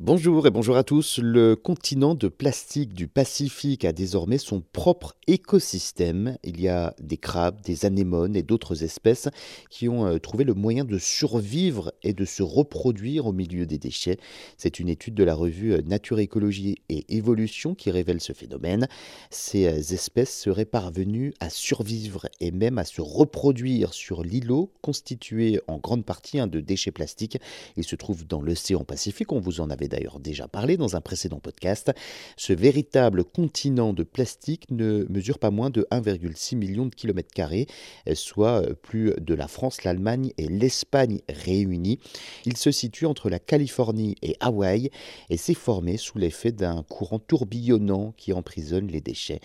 Bonjour et bonjour à tous. Le continent de plastique du Pacifique a désormais son propre écosystème. Il y a des crabes, des anémones et d'autres espèces qui ont euh, trouvé le moyen de survivre et de se reproduire au milieu des déchets. C'est une étude de la revue euh, Nature, Écologie et Évolution qui révèle ce phénomène. Ces euh, espèces seraient parvenues à survivre et même à se reproduire sur l'îlot constitué en grande partie hein, de déchets plastiques. Il se trouve dans l'océan Pacifique. On vous en avait d'ailleurs déjà parlé dans un précédent podcast. Ce véritable continent de plastique ne mesure pas moins de 1,6 million de kilomètres carrés, soit plus de la France, l'Allemagne et l'Espagne réunis. Il se situe entre la Californie et Hawaï et s'est formé sous l'effet d'un courant tourbillonnant qui emprisonne les déchets.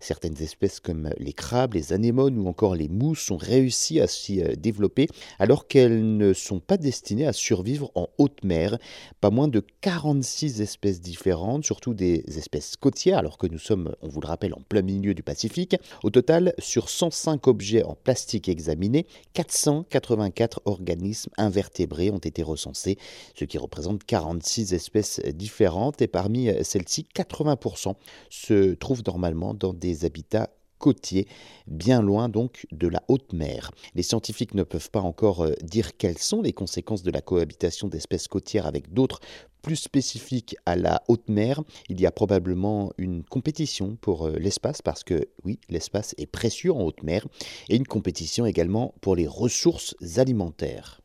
Certaines espèces comme les crabes, les anémones ou encore les mousses ont réussi à s'y euh, développer alors qu'elles ne sont pas destinées à survivre en haute mer. Pas moins de 46 espèces différentes, surtout des espèces côtières, alors que nous sommes, on vous le rappelle, en plein milieu du Pacifique. Au total, sur 105 objets en plastique examinés, 484 organismes invertébrés ont été recensés, ce qui représente 46 espèces différentes. Et parmi celles-ci, 80% se trouvent normalement dans des habitats côtiers, bien loin donc de la haute mer. Les scientifiques ne peuvent pas encore euh, dire quelles sont les conséquences de la cohabitation d'espèces côtières avec d'autres plus spécifiques à la haute mer. Il y a probablement une compétition pour euh, l'espace parce que oui, l'espace est précieux en haute mer et une compétition également pour les ressources alimentaires.